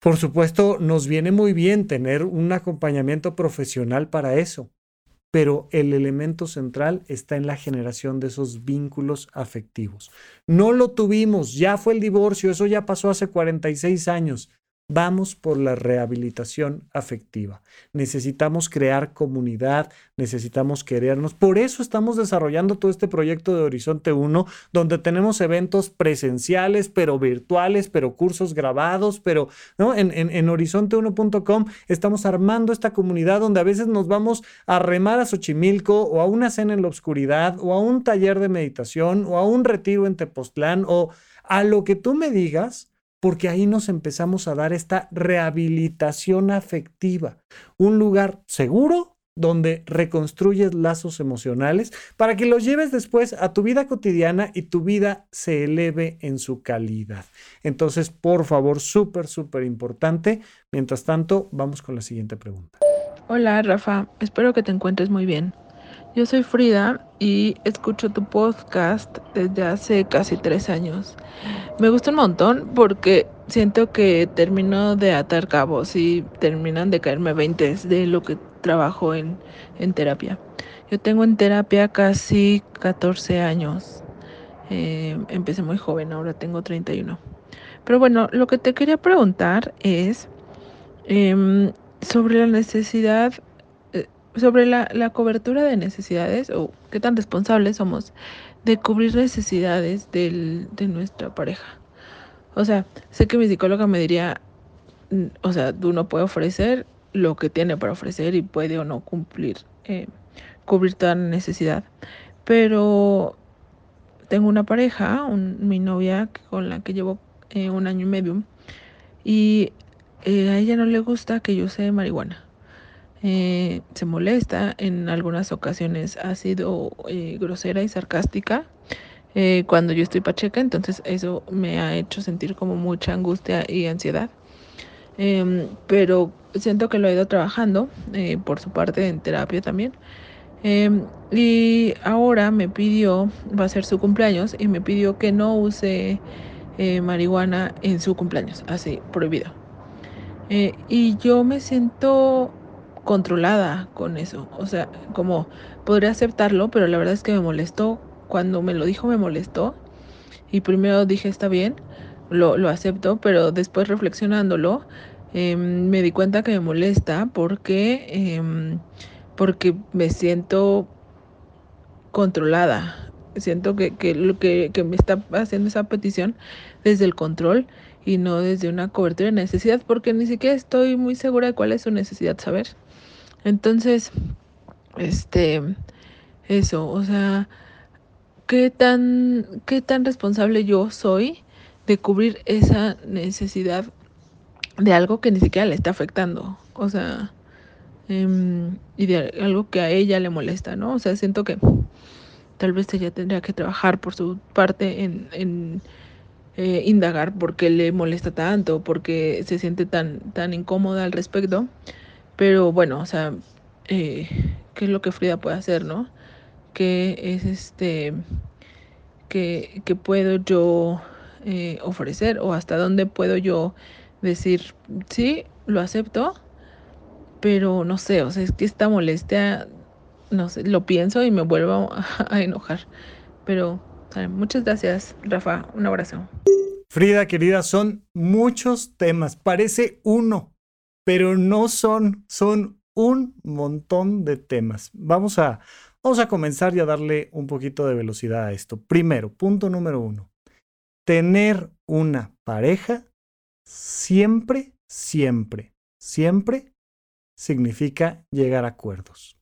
Por supuesto, nos viene muy bien tener un acompañamiento profesional para eso pero el elemento central está en la generación de esos vínculos afectivos. No lo tuvimos, ya fue el divorcio, eso ya pasó hace 46 años. Vamos por la rehabilitación afectiva. Necesitamos crear comunidad, necesitamos querernos. Por eso estamos desarrollando todo este proyecto de Horizonte 1, donde tenemos eventos presenciales, pero virtuales, pero cursos grabados, pero ¿no? en, en, horizonte1.com estamos armando esta comunidad donde a veces nos vamos a remar a Xochimilco o a una cena en la oscuridad o a un taller de meditación o a un retiro en Tepoztlán o a lo que tú me digas porque ahí nos empezamos a dar esta rehabilitación afectiva, un lugar seguro donde reconstruyes lazos emocionales para que los lleves después a tu vida cotidiana y tu vida se eleve en su calidad. Entonces, por favor, súper, súper importante. Mientras tanto, vamos con la siguiente pregunta. Hola, Rafa. Espero que te encuentres muy bien. Yo soy Frida y escucho tu podcast desde hace casi tres años. Me gusta un montón porque siento que termino de atar cabos y terminan de caerme veintes de lo que trabajo en, en terapia. Yo tengo en terapia casi 14 años. Eh, empecé muy joven, ahora tengo 31. Pero bueno, lo que te quería preguntar es em, sobre la necesidad, sobre la, la cobertura de necesidades o qué tan responsables somos de cubrir necesidades del, de nuestra pareja. O sea, sé que mi psicóloga me diría, mm, o sea, uno puede ofrecer lo que tiene para ofrecer y puede o no cumplir, eh, cubrir toda necesidad. Pero tengo una pareja, mi novia con la que llevo eh, un año y medio, y eh, a ella no le gusta que yo use marihuana. Se molesta, en algunas ocasiones ha sido grosera y sarcástica cuando yo estoy pacheca, entonces eso me ha hecho sentir como mucha angustia y ansiedad. Em, pero siento que lo ha ido trabajando eh, por su parte en terapia también. Em, y ahora me pidió, va a ser su cumpleaños, y me pidió que no use eh, marihuana en su cumpleaños, así, prohibido. Eh, y yo me siento controlada con eso, o sea, como podría aceptarlo, pero la verdad es que me molestó. Cuando me lo dijo me molestó. Y primero dije, está bien, lo, lo acepto, pero después reflexionándolo, em, me di cuenta que me molesta porque, em, porque me siento controlada. Siento que, que lo que, que, me está haciendo esa petición desde el control y no desde una cobertura de necesidad, porque ni siquiera estoy muy segura de cuál es su necesidad, saber. Entonces, este, eso, o sea, qué tan, qué tan responsable yo soy de cubrir esa necesidad de algo que ni siquiera le está afectando, o sea, em, y de algo que a ella le molesta, ¿no? O sea, siento que tal vez ella tendría que trabajar por su parte en, en eh, indagar por qué le molesta tanto, por qué se siente tan, tan incómoda al respecto, pero bueno, o sea, eh, ¿qué es lo que Frida puede hacer, no? ¿Qué es este, que, que puedo yo eh, ofrecer o hasta dónde puedo yo decir, sí, lo acepto, pero no sé, o sea, es que esta molestia, no sé, lo pienso y me vuelvo [LAUGHS] a, enojar. Pero muchas gracias, Rafa, un abrazo. Frida, querida, son muchos temas, parece uno, pero no son, son un montón de temas. Vamos a, vamos a comenzar y a darle un poquito de velocidad a esto. Primero, punto número uno tener una pareja siempre, siempre, siempre significa llegar a acuerdos.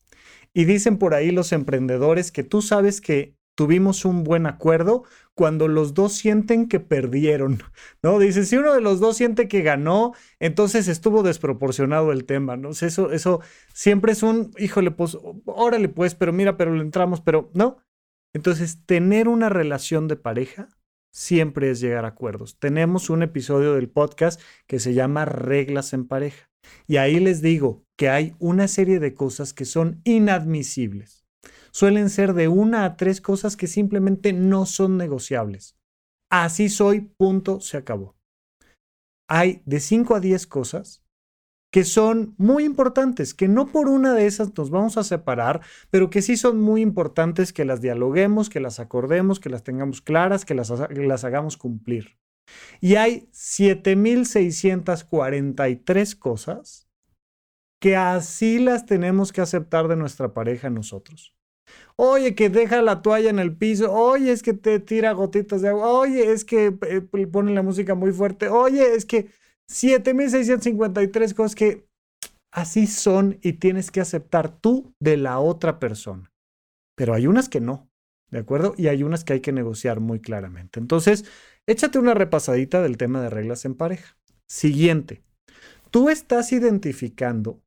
Y dicen por ahí los emprendedores que tú sabes que tuvimos un buen acuerdo cuando los dos sienten que perdieron, ¿no? Dice, si uno de los dos siente que ganó, entonces estuvo desproporcionado el tema, ¿no? Eso, eso siempre es un, híjole, pues, órale pues, pero mira, pero le entramos, pero no. Entonces, tener una relación de pareja siempre es llegar a acuerdos. Tenemos un episodio del podcast que se llama Reglas en pareja. Y ahí les digo que hay una serie de cosas que son inadmisibles. Suelen ser de una a tres cosas que simplemente no son negociables. Así soy, punto, se acabó. Hay de cinco a diez cosas que son muy importantes, que no por una de esas nos vamos a separar, pero que sí son muy importantes que las dialoguemos, que las acordemos, que las tengamos claras, que las, las hagamos cumplir. Y hay 7.643 cosas que así las tenemos que aceptar de nuestra pareja nosotros. Oye, que deja la toalla en el piso. Oye, es que te tira gotitas de agua. Oye, es que eh, pone la música muy fuerte. Oye, es que 7653 cosas que así son y tienes que aceptar tú de la otra persona. Pero hay unas que no, ¿de acuerdo? Y hay unas que hay que negociar muy claramente. Entonces, échate una repasadita del tema de reglas en pareja. Siguiente, tú estás identificando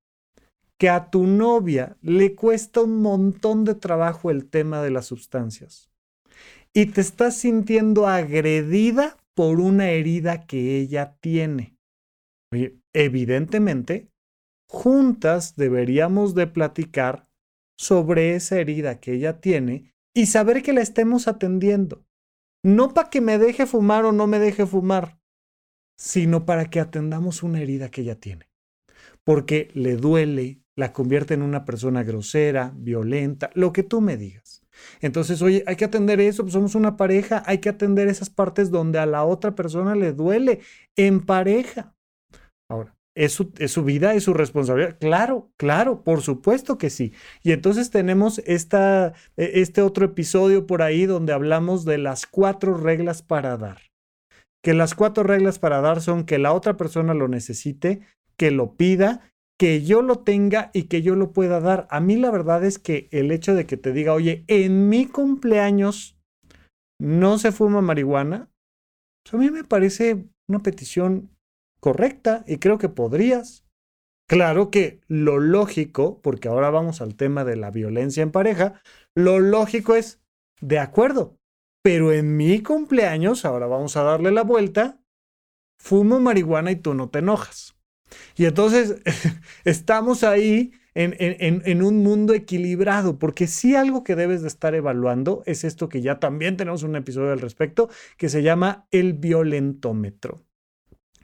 que a tu novia le cuesta un montón de trabajo el tema de las sustancias y te estás sintiendo agredida por una herida que ella tiene. Oye, evidentemente, juntas deberíamos de platicar sobre esa herida que ella tiene y saber que la estemos atendiendo. No para que me deje fumar o no me deje fumar, sino para que atendamos una herida que ella tiene. Porque le duele, la convierte en una persona grosera, violenta, lo que tú me digas. Entonces, oye, hay que atender eso, pues somos una pareja, hay que atender esas partes donde a la otra persona le duele en pareja. Ahora, ¿es su, es su vida, es su responsabilidad? Claro, claro, por supuesto que sí. Y entonces tenemos esta, e, este otro episodio por ahí donde hablamos de las cuatro reglas para dar. Que las cuatro reglas para dar son que la otra persona lo necesite, que lo pida que yo lo tenga y que yo lo pueda dar. A mí la verdad es que el hecho de que te diga, oye, en mi cumpleaños no se fuma marihuana, pues a mí me parece una petición correcta y creo que podrías. Claro que lo lógico, porque ahora vamos al tema de la violencia en pareja, lo lógico es, de acuerdo, pero en mi cumpleaños, ahora vamos a darle la vuelta, fumo marihuana y tú no te enojas. Y entonces [LAUGHS] estamos ahí en, un mundo equilibrado, porque sí algo que debes de estar evaluando es esto que ya también tenemos un episodio al respecto, que se llama el violentómetro.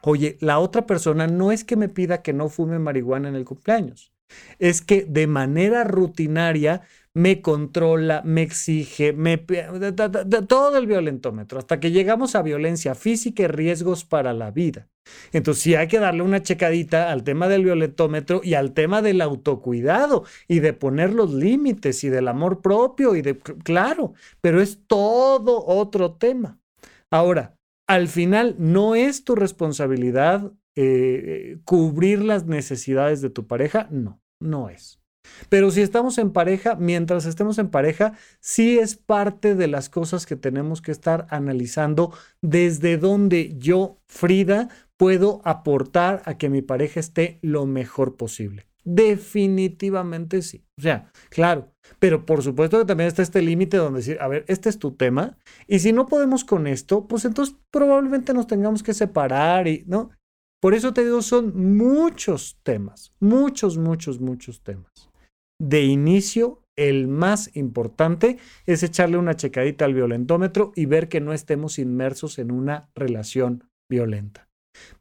Oye, la otra persona no es que me pida que no fume marihuana en el cumpleaños, es que de manera rutinaria me controla, me exige, me, todo el violentómetro, hasta que llegamos a violencia física y riesgos para la vida. Entonces sí hay que darle una checadita al tema del violentómetro y al tema del autocuidado y de poner los límites y del amor propio y de, claro, pero es todo otro tema. Ahora, al final no es tu responsabilidad eh, cubrir las necesidades de tu pareja, no, no es. Pero si estamos en pareja, mientras estemos en pareja, sí es parte de las cosas que tenemos que estar analizando desde donde yo, Frida, puedo aportar a que mi pareja esté lo mejor posible. Definitivamente sí. O sea, claro. Pero por supuesto que también está este límite donde decir, a ver, este es tu tema. Y si no podemos con esto, pues entonces probablemente nos tengamos que separar y, ¿no? Por eso te digo, son muchos temas, muchos, muchos, muchos temas de inicio, el más importante es echarle una checadita al violentómetro y ver que no estemos inmersos en una relación violenta.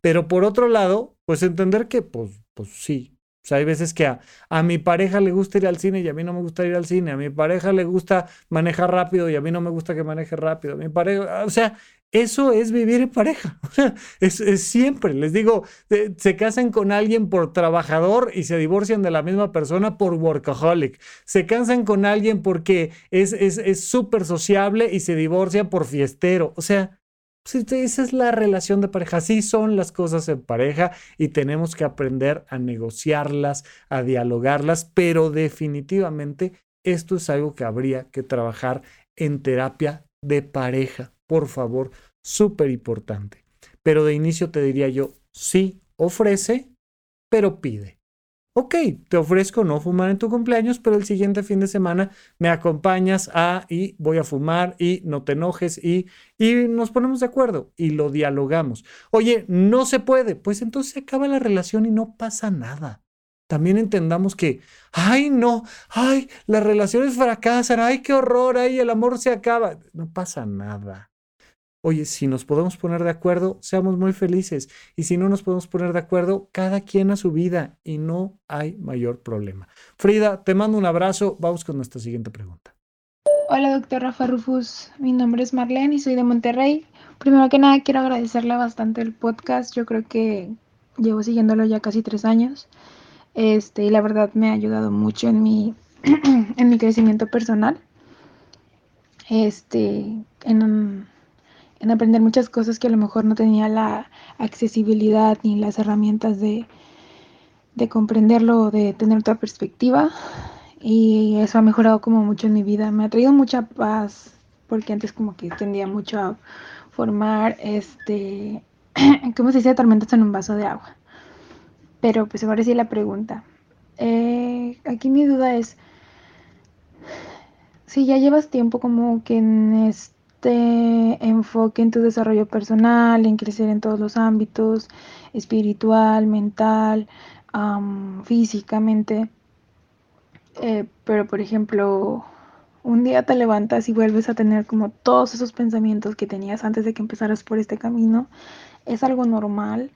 Pero por otro lado, pues entender que, pues, pues sí. O sea, hay veces que a, a, mi pareja le gusta ir al cine y a mí no me gusta ir al cine. A mi pareja le gusta manejar rápido y a mí no me gusta que maneje rápido. Mi pareja, o sea, eso es vivir en pareja. [LAUGHS] es, es, siempre, les digo, se casan con alguien por trabajador y se divorcian de la misma persona por workaholic. Se casan con alguien porque es súper es, sociable y se divorcia por fiestero. O sea, pues, esa es la relación de pareja. Así son las cosas en pareja y tenemos que aprender a negociarlas, a dialogarlas, pero definitivamente esto es algo que habría que trabajar en terapia de pareja por favor, súper importante. Pero de inicio te diría yo, sí, ofrece, pero pide. Ok, te ofrezco no fumar en tu cumpleaños, pero el siguiente fin de semana me acompañas a y voy a fumar y no te enojes y, y nos ponemos de acuerdo y lo dialogamos. Oye, no se puede, pues entonces se acaba la relación y no pasa nada. También entendamos que, ay, no, ay, las relaciones fracasan, ay, qué horror, ay, el amor se acaba. No pasa nada oye, si nos podemos poner de acuerdo, seamos muy felices. Y si no nos podemos poner de acuerdo, cada quien a su vida y no hay mayor problema. Frida, te mando un abrazo. Vamos con nuestra siguiente pregunta. Hola, doctor Rafa Rufus. Mi nombre es Marlene y soy de Monterrey. Primero que nada, quiero agradecerle bastante el podcast. Yo creo que llevo siguiéndolo ya casi tres años. Este, y la verdad me ha ayudado mucho en mi, [CLEARS THROAT] en mi crecimiento personal. Este, en, en aprender muchas cosas que a lo mejor no tenía la accesibilidad ni las herramientas de, de comprenderlo o de tener otra perspectiva. Y eso ha mejorado como mucho en mi vida. Me ha traído mucha paz, porque antes como que tendía mucho a formar, este, [CLEARS THROAT] ¿cómo se dice? Tormentas en un vaso de agua. Pero pues ahora sí la pregunta. Eh, aquí mi duda es, si ya llevas tiempo como que en este enfoque en tu desarrollo personal, en crecer en todos los ámbitos, espiritual, mental, físicamente, eh, pero por ejemplo, un día te levantas y vuelves a tener como todos esos pensamientos que tenías antes de que empezaras por este camino, ¿es algo normal?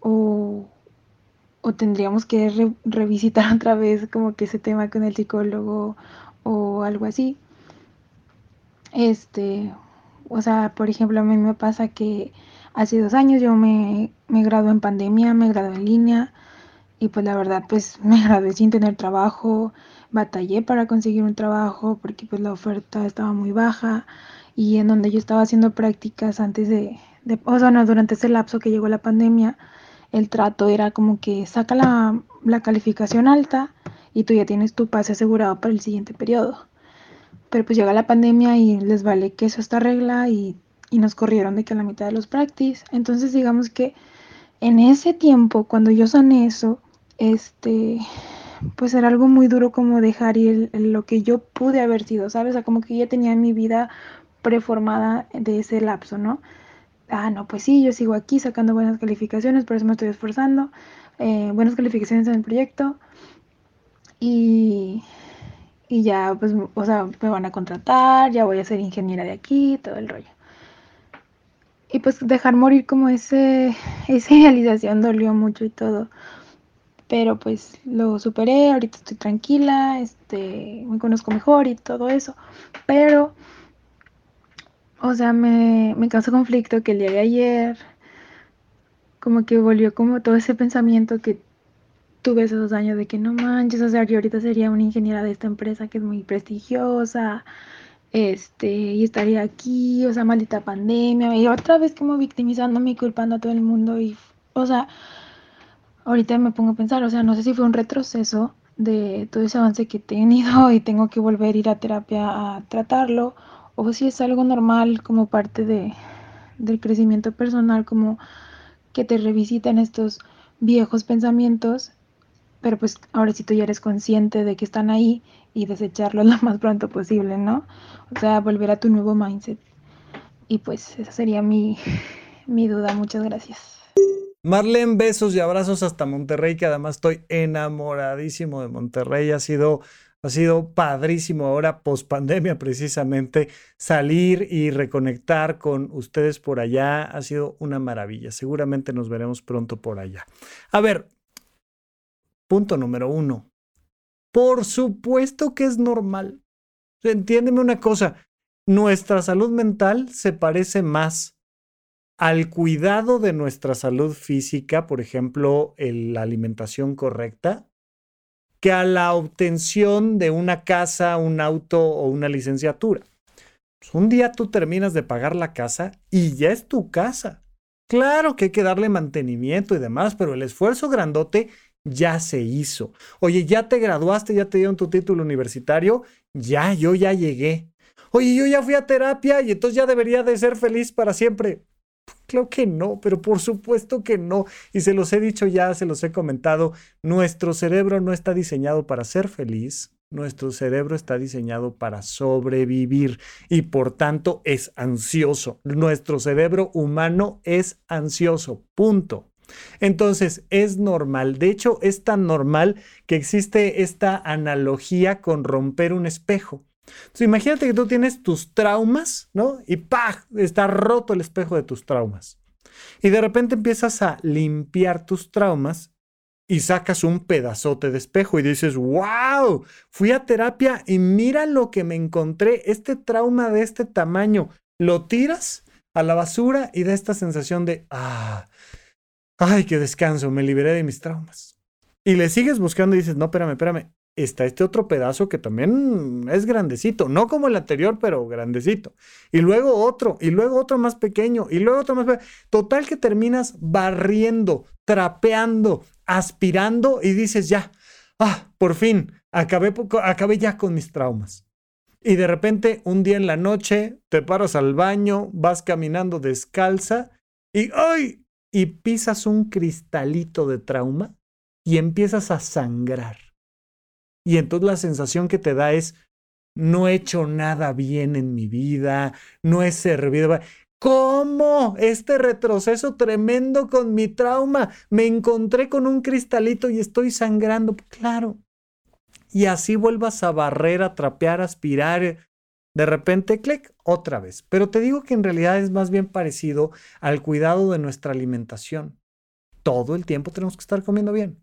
¿O, o tendríamos que revisitar [LAUGHS] otra vez como que ese tema con el psicólogo o algo así? Este, o sea, por ejemplo, a mí me pasa que hace dos años yo me, me gradué en pandemia, me gradué en línea y pues la verdad pues [LAUGHS] me gradué sin tener trabajo, batallé para conseguir un trabajo porque pues la oferta estaba muy baja y en donde yo estaba haciendo prácticas antes de, o sea, no, durante ese lapso que llegó la pandemia, el trato era como que saca la, la calificación alta y tú ya tienes tu pase asegurado para el siguiente periodo. Pero pues llega la pandemia y les vale que eso está regla y, y nos corrieron de que a la mitad de los practice. Entonces digamos que en ese tiempo, cuando yo sané eso, este, pues era algo muy duro como dejar ir lo que yo pude haber sido, ¿sabes? O sea, como que ya tenía mi vida preformada de ese lapso, ¿no? Ah, no, pues sí, yo sigo aquí sacando buenas calificaciones, por eso me estoy esforzando, eh, buenas calificaciones en el proyecto y, y ya, pues, o sea, me van a contratar, ya voy a ser ingeniera de aquí, todo el rollo. Y pues dejar morir como ese, [LAUGHS] esa idealización dolió mucho y todo pero pues lo superé, ahorita estoy tranquila, este, me conozco mejor y todo eso, pero, o sea, me, me causó conflicto que el día de ayer, como que volvió como todo ese pensamiento que tuve esos años de que no manches, o sea, yo ahorita sería una ingeniera de esta empresa que es muy prestigiosa, este, y estaría aquí, o sea, maldita pandemia, y otra vez como victimizándome y culpando a todo el mundo, y, o sea, ahorita me pongo a pensar, o sea, no sé si fue un retroceso de todo ese avance que he tenido [LAUGHS] y tengo que volver a ir a terapia a tratarlo, o si es algo normal como parte de, del crecimiento personal, como que te revisitan estos viejos pensamientos, pero pues ahora sí tú ya eres consciente de que están ahí y desecharlos [LAUGHS] lo más pronto posible, ¿no? O sea, volver a tu nuevo mindset. Y pues esa sería mi, [LAUGHS] mi duda. Muchas gracias. Marlene, besos y abrazos hasta Monterrey, que además estoy enamoradísimo de Monterrey. Ha sido, ha sido padrísimo ahora, post pandemia precisamente, salir y reconectar con ustedes por allá. Ha sido una maravilla. Seguramente nos veremos pronto por allá. A ver, punto número uno. Por supuesto que es normal. Entiéndeme una cosa, nuestra salud mental se parece más al cuidado de nuestra salud física, por ejemplo, la alimentación correcta, que a la obtención de una casa, un auto o una licenciatura. Pues, un día tú terminas de pagar la casa y ya es tu casa. Claro que hay que darle mantenimiento y demás, pero el esfuerzo grandote ya se hizo. Oye, ya te graduaste, ya te dieron tu título universitario, ya, yo ya llegué. Oye, yo ya fui a terapia y entonces ya debería de ser feliz para siempre. Claro que no, pero por supuesto que no. Y se los he dicho ya, se los he comentado, nuestro cerebro no está diseñado para ser feliz, nuestro cerebro está diseñado para sobrevivir y por tanto es ansioso. Nuestro cerebro humano es ansioso, punto. Entonces, es normal, de hecho es tan normal que existe esta analogía con romper un espejo. Entonces, imagínate que tú tienes tus traumas, ¿no? Y ¡pah! Está roto el espejo de tus traumas. Y de repente empiezas a limpiar tus traumas y sacas un pedazote de espejo y dices, wow, fui a terapia y mira lo que me encontré, este trauma de este tamaño. Lo tiras a la basura y da esta sensación de, ah, ay, qué descanso, me liberé de mis traumas. Y le sigues buscando y dices, no, espérame, espérame, está este otro pedazo que también es grandecito, no como el anterior, pero grandecito. Y luego otro, y luego otro más pequeño, y luego otro más pequeño. Total que terminas barriendo, trapeando, aspirando y dices ya, ah, por fin, acabé, acabé ya con mis traumas. Y de repente, un día en la noche, te paras al baño, vas caminando descalza y ¡ay! Y pisas un cristalito de trauma y empiezas a sangrar. Y entonces la sensación que te da es, no he hecho nada bien en mi vida, no he servido. ¿Cómo? Este retroceso tremendo con mi trauma. Me encontré con un cristalito y estoy sangrando. Claro. Y así vuelvas a barrer, a trapear, a aspirar. De repente, clic, otra vez. Pero te digo que en realidad es más bien parecido al cuidado de nuestra alimentación. Todo el tiempo tenemos que estar comiendo bien.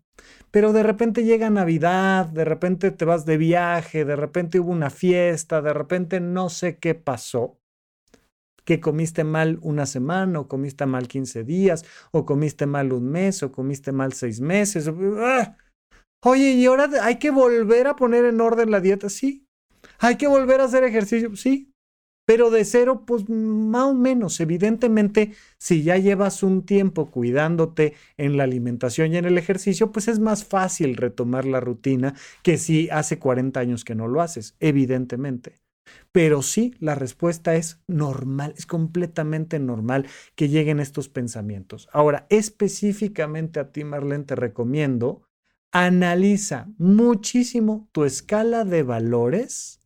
Pero de repente llega Navidad, de repente te vas de viaje, de repente hubo una fiesta, de repente no sé qué pasó, que comiste mal una semana, o comiste mal 15 días, o comiste mal un mes, o comiste mal seis meses. ¡ah! Oye, ¿y ahora hay que volver a poner en orden la dieta? Sí. ¿Hay que volver a hacer ejercicio? Sí. Pero de cero, pues más o menos. Evidentemente, si ya llevas un tiempo cuidándote en la alimentación y en el ejercicio, pues es más fácil retomar la rutina que si hace 40 años que no lo haces, evidentemente. Pero sí, la respuesta es normal, es completamente normal que lleguen estos pensamientos. Ahora, específicamente a ti, Marlene, te recomiendo, analiza muchísimo tu escala de valores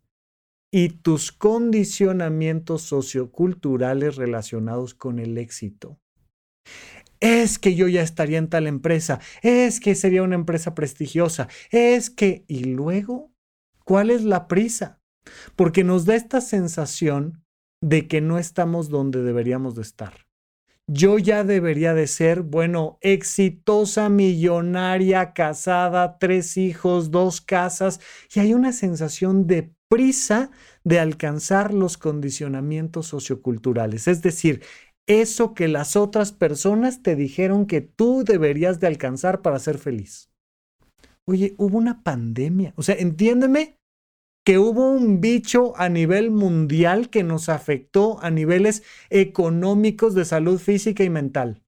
y tus condicionamientos socioculturales relacionados con el éxito. Es que yo ya estaría en tal empresa, es que sería una empresa prestigiosa, es que... Y luego, ¿cuál es la prisa? Porque nos da esta sensación de que no estamos donde deberíamos de estar. Yo ya debería de ser, bueno, exitosa, millonaria, casada, tres hijos, dos casas, y hay una sensación de prisa de alcanzar los condicionamientos socioculturales, es decir, eso que las otras personas te dijeron que tú deberías de alcanzar para ser feliz. Oye, hubo una pandemia, o sea, entiéndeme que hubo un bicho a nivel mundial que nos afectó a niveles económicos de salud física y mental.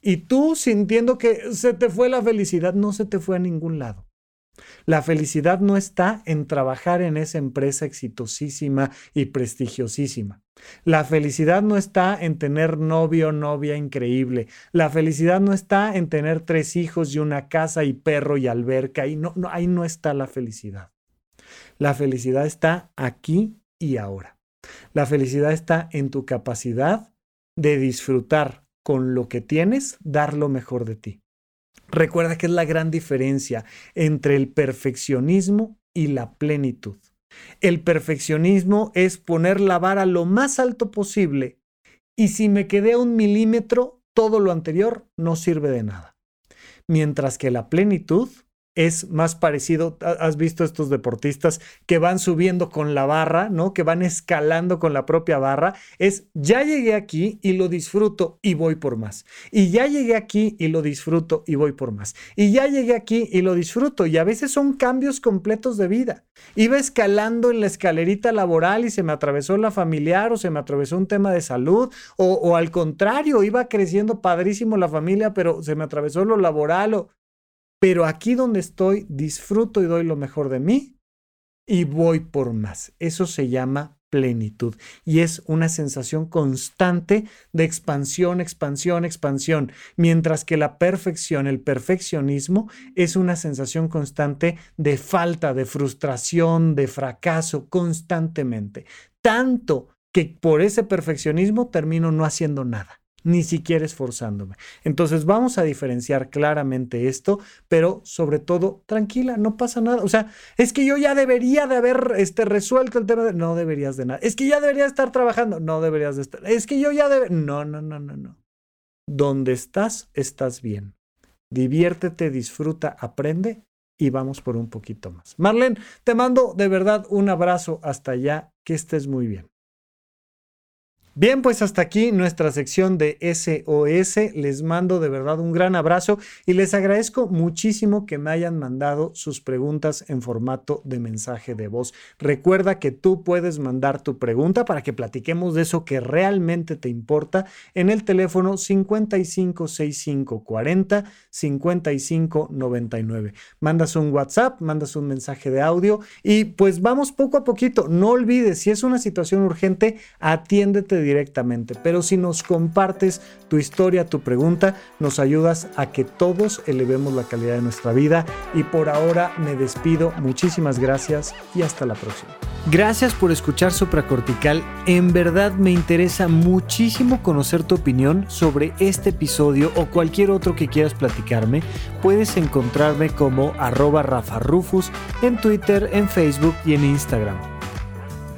Y tú sintiendo que se te fue la felicidad, no se te fue a ningún lado. La felicidad no está en trabajar en esa empresa exitosísima y prestigiosísima. La felicidad no está en tener novio o novia increíble. La felicidad no está en tener tres hijos y una casa y perro y alberca. Y no, ahí no está la felicidad. La felicidad está aquí y ahora. La felicidad está en tu capacidad de disfrutar con lo que tienes, dar lo mejor de ti. Recuerda que es la gran diferencia entre el perfeccionismo y la plenitud. El perfeccionismo es poner la vara lo más alto posible y si me quedé a un milímetro, todo lo anterior no sirve de nada. Mientras que la plenitud es más parecido, has visto estos deportistas que van subiendo con la barra, ¿no? Que van escalando con la propia barra, es ya llegué aquí y lo disfruto y voy por más. Y ya llegué aquí y lo disfruto y voy por más. Y ya llegué aquí y lo disfruto y a veces son cambios completos de vida. Iba escalando en la escalerita laboral y se me atravesó la familiar o se me atravesó un tema de salud o, o al contrario, iba creciendo padrísimo la familia, pero se me atravesó lo laboral o pero aquí donde estoy disfruto y doy lo mejor de mí y voy por más. Eso se llama plenitud y es una sensación constante de expansión, expansión, expansión, mientras que la perfección, el perfeccionismo, es una sensación constante de falta, de frustración, de fracaso, constantemente. Tanto que por ese perfeccionismo termino no haciendo nada ni siquiera esforzándome. Entonces vamos a diferenciar claramente esto, pero sobre todo, tranquila, no pasa nada. O sea, es que yo ya debería de haber este, resuelto el tema de... No deberías de nada. Es que ya debería estar trabajando. No deberías de estar. Es que yo ya debe... No, no, no, no, no. Donde estás, estás bien. Diviértete, disfruta, aprende y vamos por un poquito más. Marlene, te mando de verdad un abrazo hasta allá. Que estés muy bien. Bien, pues hasta aquí nuestra sección de SOS. Les mando de verdad un gran abrazo y les agradezco muchísimo que me hayan mandado sus preguntas en formato de mensaje de voz. Recuerda que tú puedes mandar tu pregunta para que platiquemos de eso que realmente te importa en el teléfono 556540 5599. Mandas un WhatsApp, mandas un mensaje de audio y pues vamos poco a poquito. No olvides, si es una situación urgente, atiéndete directamente, pero si nos compartes tu historia, tu pregunta, nos ayudas a que todos elevemos la calidad de nuestra vida. Y por ahora me despido. Muchísimas gracias y hasta la próxima. Gracias por escuchar Supracortical. En verdad me interesa muchísimo conocer tu opinión sobre este episodio o cualquier otro que quieras platicarme. Puedes encontrarme como arroba Rafa Rufus en Twitter, en Facebook y en Instagram.